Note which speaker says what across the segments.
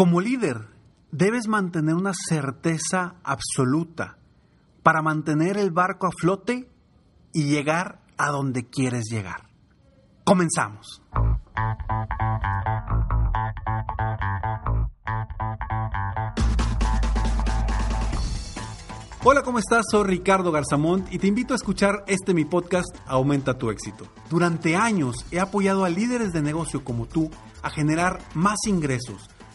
Speaker 1: Como líder, debes mantener una certeza absoluta para mantener el barco a flote y llegar a donde quieres llegar. Comenzamos. Hola, ¿cómo estás? Soy Ricardo Garzamont y te invito a escuchar este mi podcast Aumenta tu éxito. Durante años he apoyado a líderes de negocio como tú a generar más ingresos,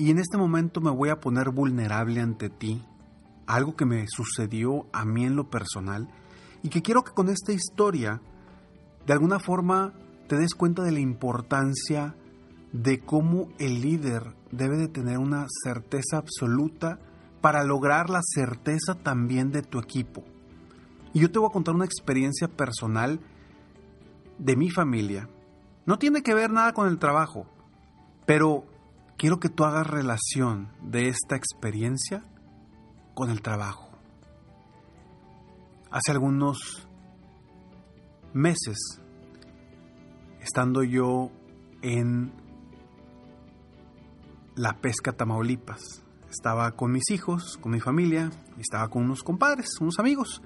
Speaker 1: y en este momento me voy a poner vulnerable ante ti, algo que me sucedió a mí en lo personal y que quiero que con esta historia de alguna forma te des cuenta de la importancia de cómo el líder debe de tener una certeza absoluta para lograr la certeza también de tu equipo. Y yo te voy a contar una experiencia personal de mi familia. No tiene que ver nada con el trabajo, pero quiero que tú hagas relación de esta experiencia con el trabajo. Hace algunos meses, estando yo en la pesca Tamaulipas. Estaba con mis hijos, con mi familia, estaba con unos compadres, unos amigos.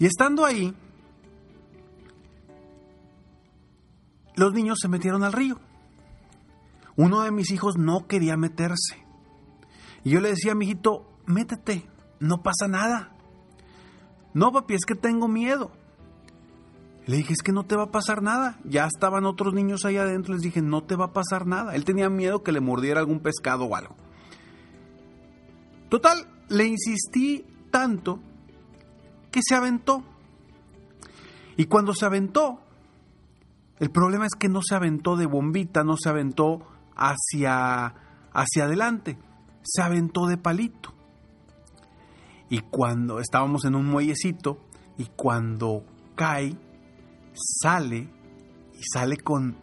Speaker 1: Y estando ahí, los niños se metieron al río. Uno de mis hijos no quería meterse. Y yo le decía a mi hijito, métete, no pasa nada. No, papi, es que tengo miedo. Le dije, es que no te va a pasar nada. Ya estaban otros niños ahí adentro. Les dije, no te va a pasar nada. Él tenía miedo que le mordiera algún pescado o algo. Total, le insistí tanto que se aventó. Y cuando se aventó, el problema es que no se aventó de bombita, no se aventó hacia, hacia adelante, se aventó de palito. Y cuando estábamos en un muellecito y cuando cae, sale y sale con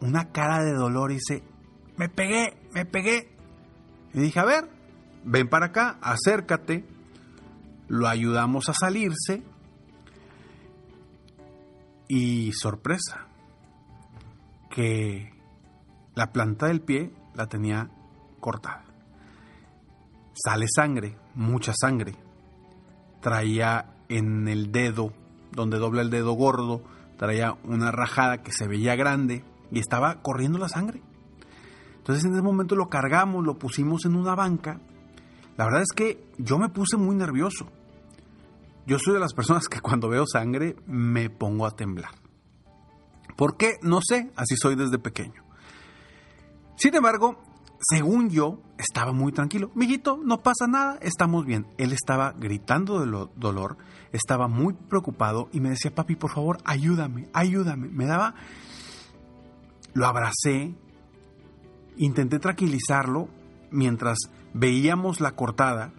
Speaker 1: una cara de dolor y dice, me pegué, me pegué. Y dije, a ver, ven para acá, acércate, lo ayudamos a salirse y sorpresa, que la planta del pie la tenía cortada. Sale sangre, mucha sangre. Traía en el dedo, donde dobla el dedo gordo, traía una rajada que se veía grande y estaba corriendo la sangre. Entonces en ese momento lo cargamos, lo pusimos en una banca. La verdad es que yo me puse muy nervioso. Yo soy de las personas que cuando veo sangre me pongo a temblar. ¿Por qué? No sé, así soy desde pequeño. Sin embargo, según yo, estaba muy tranquilo. Mijito, no pasa nada, estamos bien. Él estaba gritando de dolor, estaba muy preocupado y me decía, papi, por favor, ayúdame, ayúdame. Me daba, lo abracé, intenté tranquilizarlo mientras veíamos la cortada.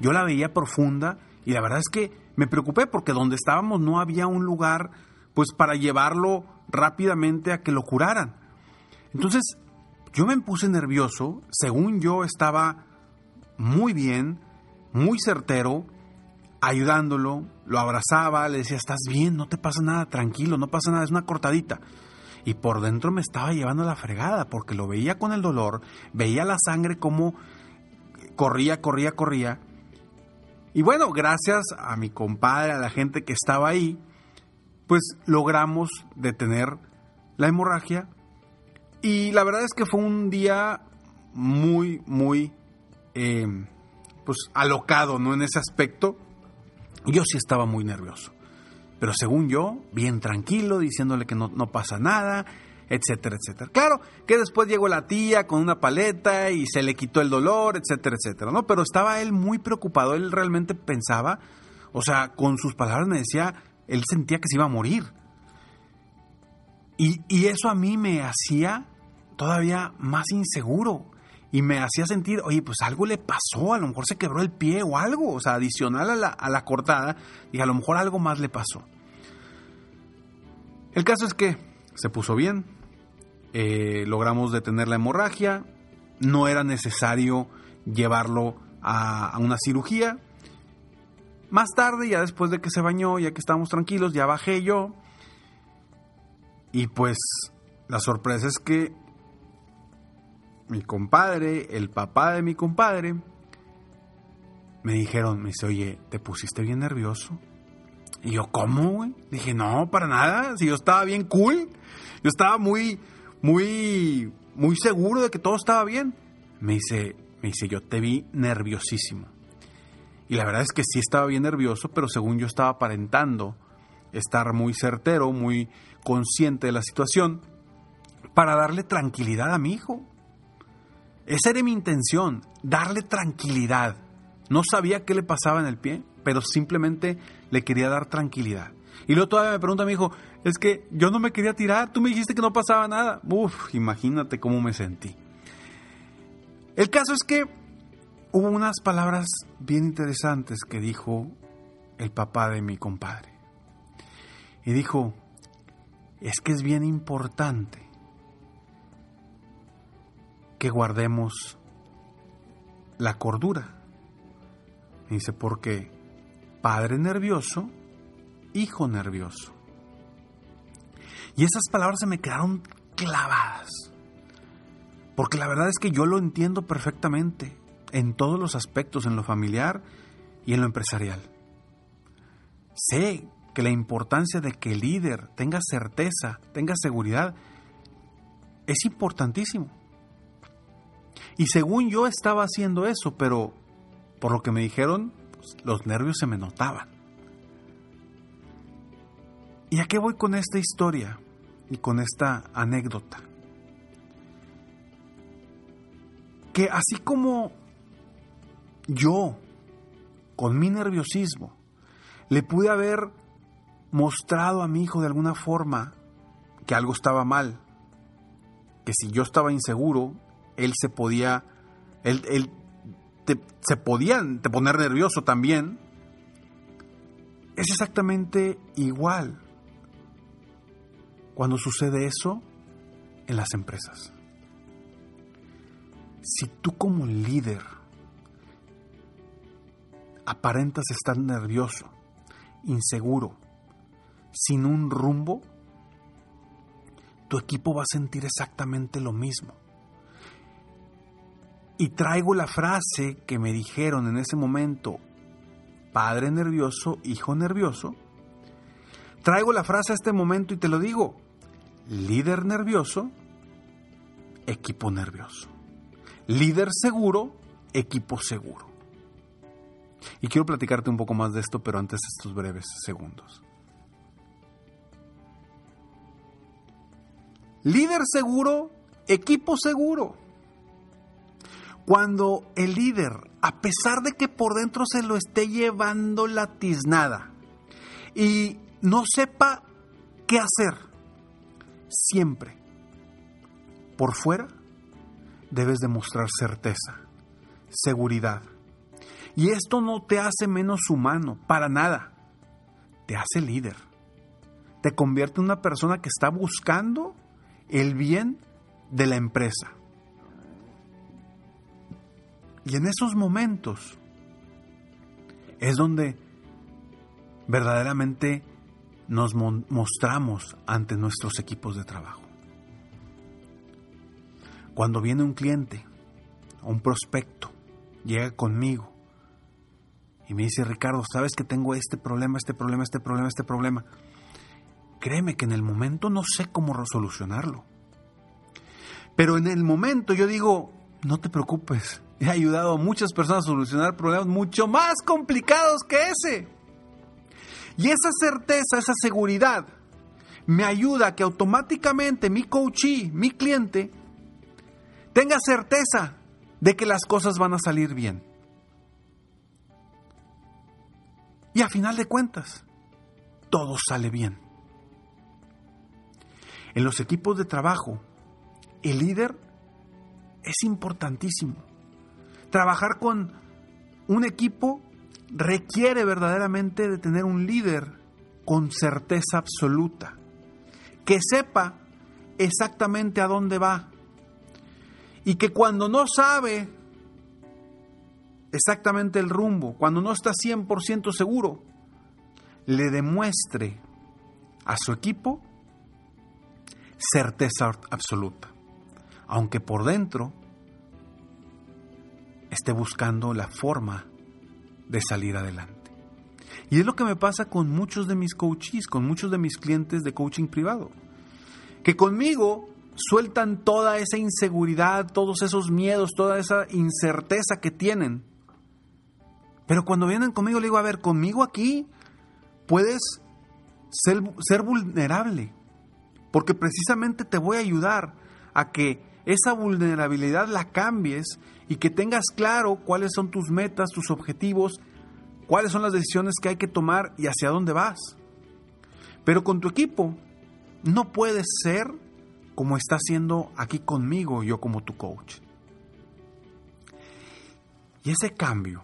Speaker 1: Yo la veía profunda y la verdad es que me preocupé porque donde estábamos no había un lugar pues para llevarlo rápidamente a que lo curaran. Entonces yo me puse nervioso, según yo estaba muy bien, muy certero, ayudándolo, lo abrazaba, le decía, estás bien, no te pasa nada, tranquilo, no pasa nada, es una cortadita. Y por dentro me estaba llevando la fregada, porque lo veía con el dolor, veía la sangre como corría, corría, corría. Y bueno, gracias a mi compadre, a la gente que estaba ahí, pues logramos detener la hemorragia y la verdad es que fue un día muy, muy, eh, pues, alocado, ¿no? En ese aspecto. Yo sí estaba muy nervioso. Pero según yo, bien tranquilo, diciéndole que no, no pasa nada, etcétera, etcétera. Claro que después llegó la tía con una paleta y se le quitó el dolor, etcétera, etcétera, ¿no? Pero estaba él muy preocupado, él realmente pensaba, o sea, con sus palabras me decía, él sentía que se iba a morir. Y, y eso a mí me hacía todavía más inseguro y me hacía sentir, oye, pues algo le pasó, a lo mejor se quebró el pie o algo, o sea, adicional a la, a la cortada, y a lo mejor algo más le pasó. El caso es que se puso bien, eh, logramos detener la hemorragia, no era necesario llevarlo a, a, una cirugía. Más tarde, ya después de que se bañó, ya que estábamos tranquilos, ya bajé yo. Y pues la sorpresa es que mi compadre, el papá de mi compadre, me dijeron, me dice, oye, ¿te pusiste bien nervioso? Y yo, ¿cómo, güey? Dije, no, para nada, si yo estaba bien cool, yo estaba muy, muy, muy seguro de que todo estaba bien. Me dice, me dice, yo te vi nerviosísimo. Y la verdad es que sí estaba bien nervioso, pero según yo estaba aparentando estar muy certero, muy consciente de la situación, para darle tranquilidad a mi hijo. Esa era mi intención, darle tranquilidad. No sabía qué le pasaba en el pie, pero simplemente le quería dar tranquilidad. Y luego todavía me pregunta mi hijo, es que yo no me quería tirar, tú me dijiste que no pasaba nada. Uf, imagínate cómo me sentí. El caso es que hubo unas palabras bien interesantes que dijo el papá de mi compadre. Y dijo, es que es bien importante que guardemos la cordura. Dice, porque padre nervioso, hijo nervioso. Y esas palabras se me quedaron clavadas. Porque la verdad es que yo lo entiendo perfectamente en todos los aspectos, en lo familiar y en lo empresarial. Sé que la importancia de que el líder tenga certeza, tenga seguridad, es importantísimo. Y según yo estaba haciendo eso, pero por lo que me dijeron, pues, los nervios se me notaban. ¿Y a qué voy con esta historia y con esta anécdota? Que así como yo, con mi nerviosismo, le pude haber mostrado a mi hijo de alguna forma que algo estaba mal, que si yo estaba inseguro, él se podía, él, él se podía te poner nervioso también, es exactamente igual cuando sucede eso en las empresas. Si tú como líder aparentas estar nervioso, inseguro, sin un rumbo, tu equipo va a sentir exactamente lo mismo. Y traigo la frase que me dijeron en ese momento, padre nervioso, hijo nervioso. Traigo la frase a este momento y te lo digo, líder nervioso, equipo nervioso. Líder seguro, equipo seguro. Y quiero platicarte un poco más de esto, pero antes estos breves segundos. Líder seguro, equipo seguro cuando el líder, a pesar de que por dentro se lo esté llevando la tiznada y no sepa qué hacer, siempre, por fuera, debes demostrar certeza, seguridad. Y esto no te hace menos humano, para nada. Te hace líder. Te convierte en una persona que está buscando el bien de la empresa. Y en esos momentos es donde verdaderamente nos mostramos ante nuestros equipos de trabajo. Cuando viene un cliente un prospecto, llega conmigo y me dice, Ricardo, sabes que tengo este problema, este problema, este problema, este problema. Créeme que en el momento no sé cómo solucionarlo. Pero en el momento yo digo, no te preocupes, he ayudado a muchas personas a solucionar problemas mucho más complicados que ese. Y esa certeza, esa seguridad, me ayuda a que automáticamente mi coachee, mi cliente, tenga certeza de que las cosas van a salir bien. Y a final de cuentas, todo sale bien. En los equipos de trabajo, el líder es importantísimo. Trabajar con un equipo requiere verdaderamente de tener un líder con certeza absoluta, que sepa exactamente a dónde va y que cuando no sabe exactamente el rumbo, cuando no está 100% seguro, le demuestre a su equipo certeza absoluta, aunque por dentro esté buscando la forma de salir adelante. Y es lo que me pasa con muchos de mis coaches, con muchos de mis clientes de coaching privado, que conmigo sueltan toda esa inseguridad, todos esos miedos, toda esa incerteza que tienen. Pero cuando vienen conmigo, le digo, a ver, conmigo aquí puedes ser, ser vulnerable, porque precisamente te voy a ayudar a que esa vulnerabilidad la cambies y que tengas claro cuáles son tus metas, tus objetivos, cuáles son las decisiones que hay que tomar y hacia dónde vas. Pero con tu equipo no puedes ser como está haciendo aquí conmigo yo como tu coach. Y ese cambio,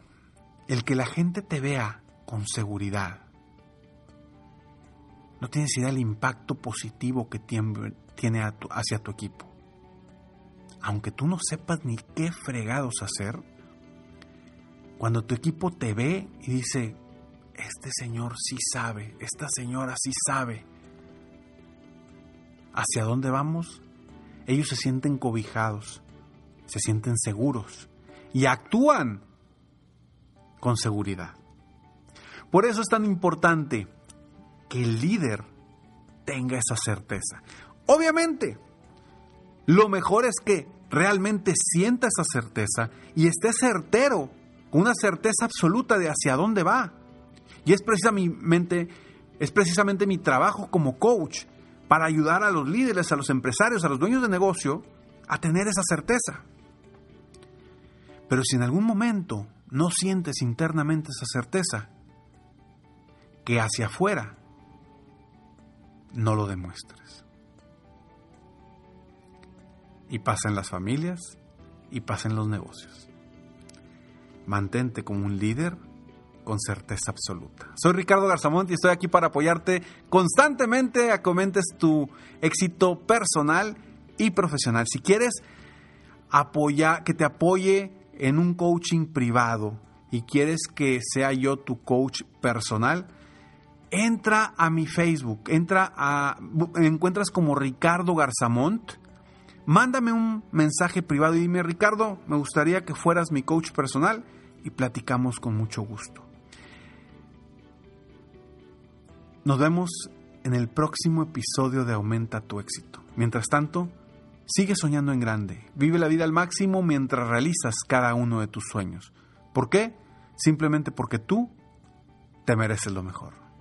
Speaker 1: el que la gente te vea con seguridad, no tienes idea del impacto positivo que tiene hacia tu equipo. Aunque tú no sepas ni qué fregados hacer, cuando tu equipo te ve y dice, este señor sí sabe, esta señora sí sabe hacia dónde vamos, ellos se sienten cobijados, se sienten seguros y actúan con seguridad. Por eso es tan importante que el líder tenga esa certeza. Obviamente, lo mejor es que realmente sienta esa certeza y esté certero, con una certeza absoluta de hacia dónde va. Y es precisamente, es precisamente mi trabajo como coach para ayudar a los líderes, a los empresarios, a los dueños de negocio a tener esa certeza. Pero si en algún momento no sientes internamente esa certeza, que hacia afuera no lo demuestres. Y pasa en las familias y pasa en los negocios. Mantente como un líder con certeza absoluta. Soy Ricardo Garzamont y estoy aquí para apoyarte constantemente a comentes tu éxito personal y profesional. Si quieres apoyar, que te apoye en un coaching privado y quieres que sea yo tu coach personal, entra a mi Facebook, entra a, encuentras como Ricardo Garzamont, mándame un mensaje privado y dime, Ricardo, me gustaría que fueras mi coach personal y platicamos con mucho gusto. Nos vemos en el próximo episodio de Aumenta tu éxito. Mientras tanto, sigue soñando en grande, vive la vida al máximo mientras realizas cada uno de tus sueños. ¿Por qué? Simplemente porque tú te mereces lo mejor.